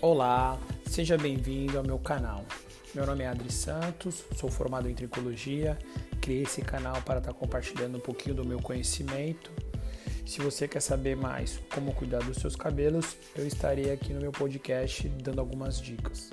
Olá, seja bem-vindo ao meu canal. Meu nome é Adri Santos, sou formado em tricologia. Criei esse canal para estar compartilhando um pouquinho do meu conhecimento. Se você quer saber mais como cuidar dos seus cabelos, eu estarei aqui no meu podcast dando algumas dicas.